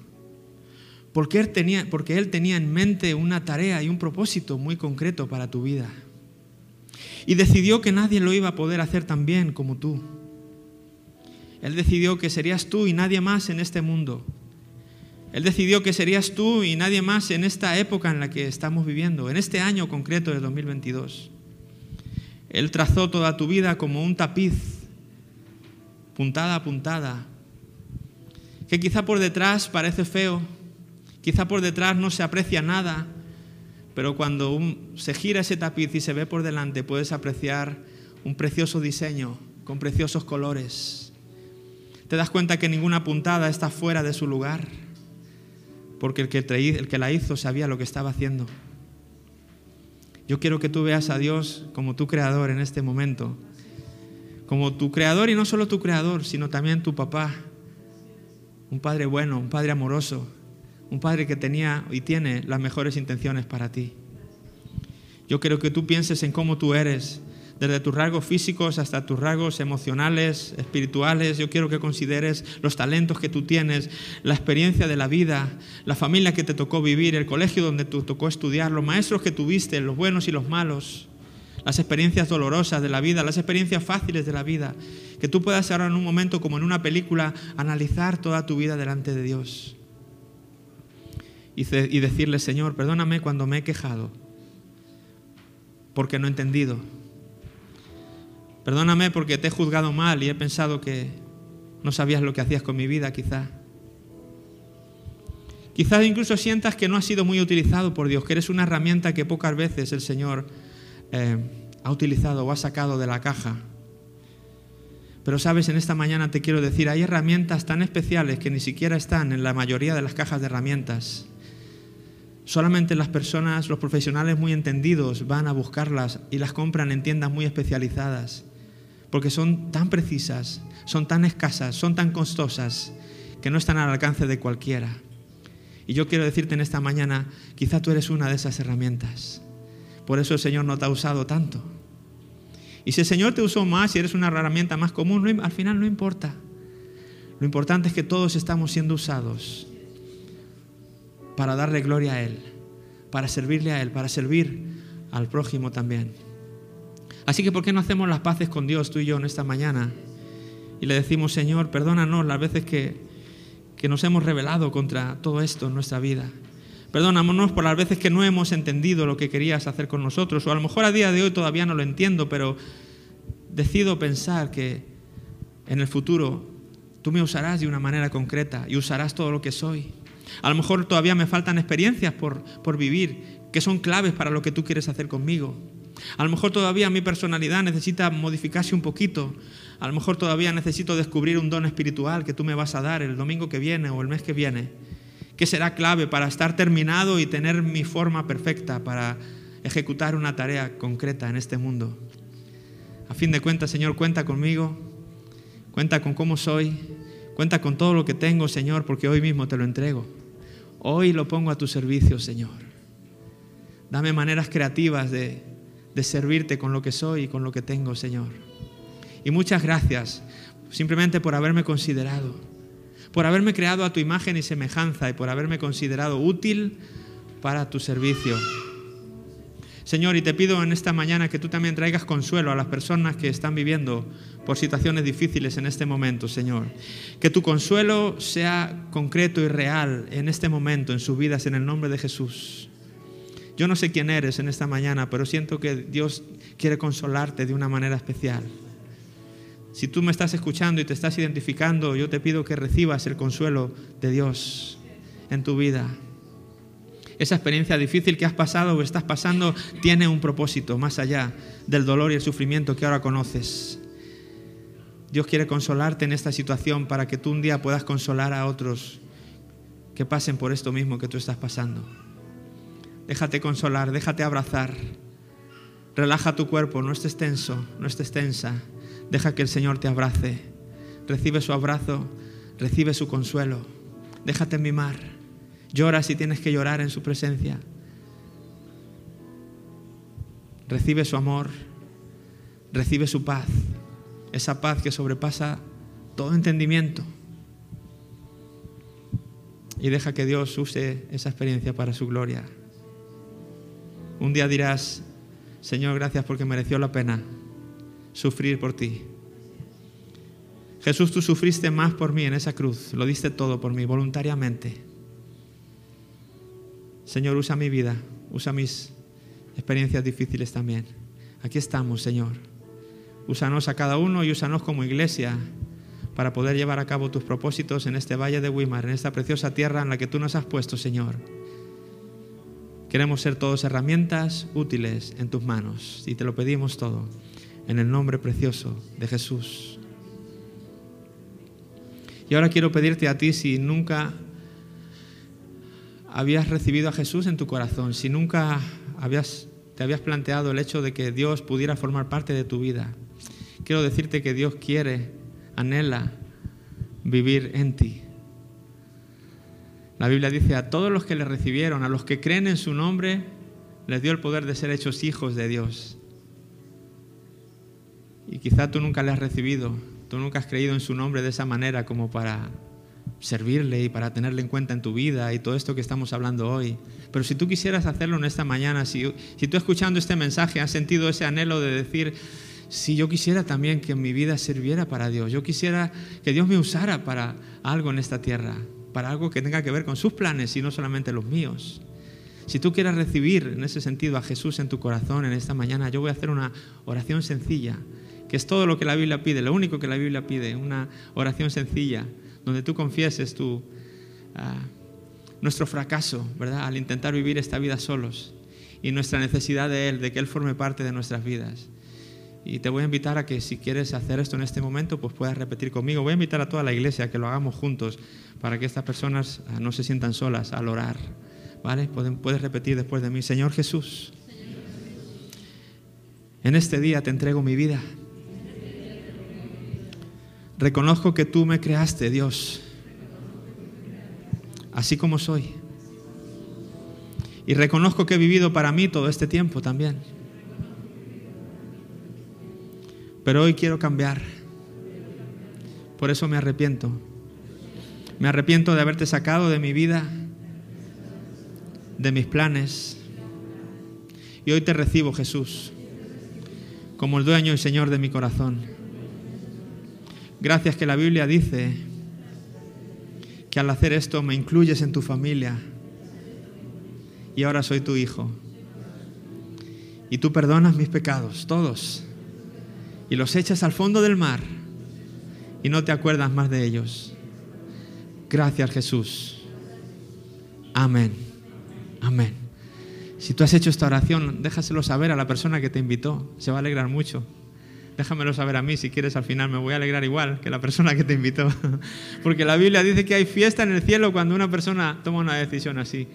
[SPEAKER 1] porque él, tenía, porque él tenía en mente una tarea y un propósito muy concreto para tu vida. Y decidió que nadie lo iba a poder hacer tan bien como tú. Él decidió que serías tú y nadie más en este mundo. Él decidió que serías tú y nadie más en esta época en la que estamos viviendo, en este año concreto de 2022. Él trazó toda tu vida como un tapiz, puntada a puntada, que quizá por detrás parece feo, quizá por detrás no se aprecia nada, pero cuando se gira ese tapiz y se ve por delante puedes apreciar un precioso diseño con preciosos colores. Te das cuenta que ninguna puntada está fuera de su lugar, porque el que, el que la hizo sabía lo que estaba haciendo. Yo quiero que tú veas a Dios como tu creador en este momento, como tu creador y no solo tu creador, sino también tu papá, un padre bueno, un padre amoroso, un padre que tenía y tiene las mejores intenciones para ti. Yo quiero que tú pienses en cómo tú eres, desde tus rasgos físicos hasta tus rasgos emocionales, espirituales. Yo quiero que consideres los talentos que tú tienes, la experiencia de la vida, la familia que te tocó vivir, el colegio donde te tocó estudiar, los maestros que tuviste, los buenos y los malos, las experiencias dolorosas de la vida, las experiencias fáciles de la vida. Que tú puedas ahora en un momento como en una película analizar toda tu vida delante de Dios y, decirle, Señor, perdóname cuando me he quejado, porque no he entendido. Perdóname porque te he juzgado mal y he pensado que no sabías lo que hacías con mi vida, quizá. Quizás incluso sientas que no has sido muy utilizado por Dios, que eres una herramienta que pocas veces el Señor eh, ha utilizado o ha sacado de la caja. Pero sabes, en esta mañana te quiero decir, hay herramientas tan especiales que ni siquiera están en la mayoría de las cajas de herramientas. Solamente las personas, los profesionales muy entendidos van a buscarlas y las compran en tiendas muy especializadas, porque son tan precisas, son tan escasas, son tan costosas, que no están al alcance de cualquiera. Y yo quiero decirte en esta mañana, quizá tú eres una de esas herramientas. Por eso el Señor no te ha usado tanto. Y si el Señor te usó más y eres una herramienta más común, al final no importa. Lo importante es que todos estamos siendo usados para darle gloria a Él, para servirle a Él, para servir al prójimo también. Así que, ¿por qué no hacemos las paces con Dios, tú y yo, en esta mañana? Y le decimos, Señor, perdónanos las veces que, que nos hemos rebelado contra todo esto en nuestra vida. Perdónanos por las veces que no hemos entendido lo que querías hacer con nosotros. O a lo mejor a día de hoy todavía no lo entiendo, pero decido pensar que en el futuro tú me usarás de una manera concreta y usarás todo lo que soy. A lo mejor todavía me faltan experiencias por, por vivir que son claves para lo que tú quieres hacer conmigo. A lo mejor todavía mi personalidad necesita modificarse un poquito. A lo mejor todavía necesito descubrir un don espiritual que tú me vas a dar el domingo que viene o el mes que viene, que será clave para estar terminado y tener mi forma perfecta para ejecutar una tarea concreta en este mundo. A fin de cuentas, Señor, cuenta conmigo, cuenta con cómo soy, cuenta con todo lo que tengo, Señor, porque hoy mismo te lo entrego. Hoy lo pongo a tu servicio, Señor. Dame maneras creativas de, servirte con lo que soy y con lo que tengo, Señor. Y muchas gracias simplemente por haberme considerado, por haberme creado a tu imagen y semejanza y por haberme considerado útil para tu servicio. Señor, y te pido en esta mañana que tú también traigas consuelo a las personas que están viviendo por situaciones difíciles en este momento, Señor. Que tu consuelo sea concreto y real en este momento, en sus vidas, en el nombre de Jesús. Yo no sé quién eres en esta mañana, pero siento que Dios quiere consolarte de una manera especial. Si tú me estás escuchando y te estás identificando, yo te pido que recibas el consuelo de Dios en tu vida. Esa experiencia difícil que has pasado o estás pasando tiene un propósito más allá del dolor y el sufrimiento que ahora conoces. Dios quiere consolarte en esta situación para que tú un día puedas consolar a otros que pasen por esto mismo que tú estás pasando. Déjate consolar, déjate abrazar. Relaja tu cuerpo, no estés tenso, no estés tensa. Deja que el Señor te abrace. Recibe su abrazo, recibe su consuelo. Déjate mimar. Llora si tienes que llorar en su presencia. Recibe su amor, recibe su paz esa paz que sobrepasa todo entendimiento. y deja que Dios use esa experiencia para su gloria. Un día dirás, Señor, gracias porque mereció la pena sufrir por ti. Jesús, tú sufriste más por mí en esa cruz, lo diste todo por mí voluntariamente. Señor, usa mi vida, usa mis experiencias difíciles también. Aquí estamos, Señor. Úsanos a cada uno y úsanos como iglesia para poder llevar a cabo tus propósitos en este valle de Wimar, en esta preciosa tierra en la que tú nos has puesto, Señor. Queremos ser todos herramientas útiles en tus manos y te lo pedimos todo en el nombre precioso de Jesús. Y ahora quiero pedirte a ti si nunca habías recibido a Jesús en tu corazón, si nunca habías, te habías planteado el hecho de que Dios pudiera formar parte de tu vida, quiero decirte que Dios quiere, anhela vivir en ti. La Biblia dice, a todos los que le recibieron, a los que creen en su nombre, les dio el poder de ser hechos hijos de Dios. Y quizá tú nunca le has recibido, tú nunca has creído en su nombre de esa manera como para servirle y para tenerle en cuenta en tu vida y todo esto que estamos hablando hoy. Pero si tú quisieras hacerlo en esta mañana, si, si tú escuchando este mensaje has sentido ese anhelo de decir, si yo quisiera también que mi vida sirviera para Dios, yo quisiera que Dios me usara para algo en esta tierra, para algo que tenga que ver con sus planes y no solamente los míos. Si tú quieres recibir en ese sentido a Jesús en tu corazón en esta mañana, yo voy a hacer una oración sencilla, que es todo lo que la Biblia pide, lo único que la Biblia pide, una oración sencilla donde tú confieses tu, ah, nuestro fracaso, ¿verdad? Al intentar vivir esta vida solos y nuestra necesidad de Él, de que Él forme parte de nuestras vidas. Y te voy a invitar a que si quieres hacer esto en este momento, pues puedas repetir conmigo. Voy a invitar a toda la iglesia a que lo hagamos juntos para que estas personas ah, no se sientan solas al orar. ¿Vale? Puedes repetir después de mí, Señor Jesús, en este día te entrego mi vida. Reconozco que tú me creaste, Dios, así como soy. Y reconozco que he vivido para mí todo este tiempo también. Pero hoy quiero cambiar. Por eso me arrepiento. Me arrepiento de haberte sacado de mi vida, de mis planes. Y hoy te recibo, Jesús, como el dueño y Señor de mi corazón. Gracias que la Biblia dice que al hacer esto me incluyes en tu familia y ahora soy tu hijo. Y tú perdonas mis pecados, todos, y los echas al fondo del mar y no te acuerdas más de ellos. Gracias Jesús. Amén. Amén. Si tú has hecho esta oración, déjaselo saber a la persona que te invitó. Se va a alegrar mucho déjamelo saber a mí, si quieres al final me voy a alegrar igual que la persona que te invitó. Porque la Biblia dice que hay fiesta en el cielo cuando una persona toma una decisión así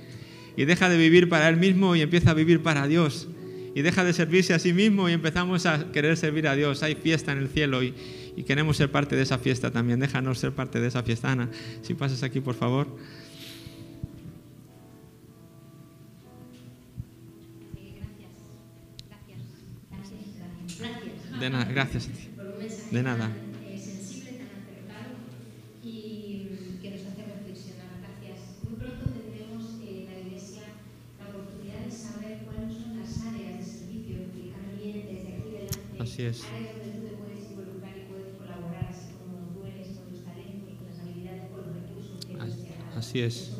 [SPEAKER 1] y deja de vivir para él mismo y empieza a vivir para Dios. Y deja de servirse a sí mismo y empezamos a querer servir a Dios. Hay fiesta en el cielo y, y queremos ser parte de esa fiesta también. Déjanos ser parte de esa fiesta. Ana, si pasas aquí, por favor. De
[SPEAKER 2] servicio, explicar bien desde aquí delante.
[SPEAKER 1] Así es.
[SPEAKER 2] Áreas donde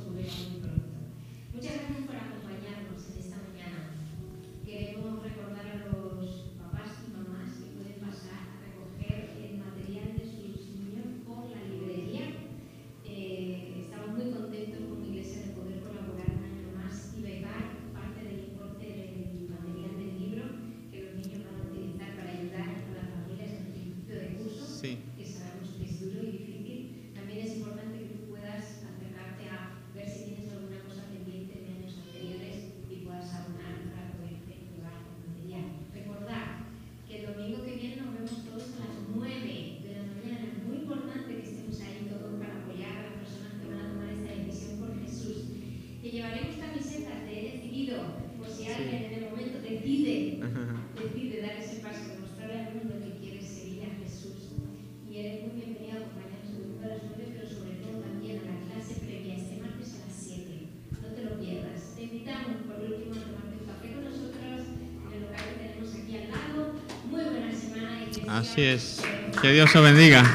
[SPEAKER 1] Así es. Que Dios os bendiga.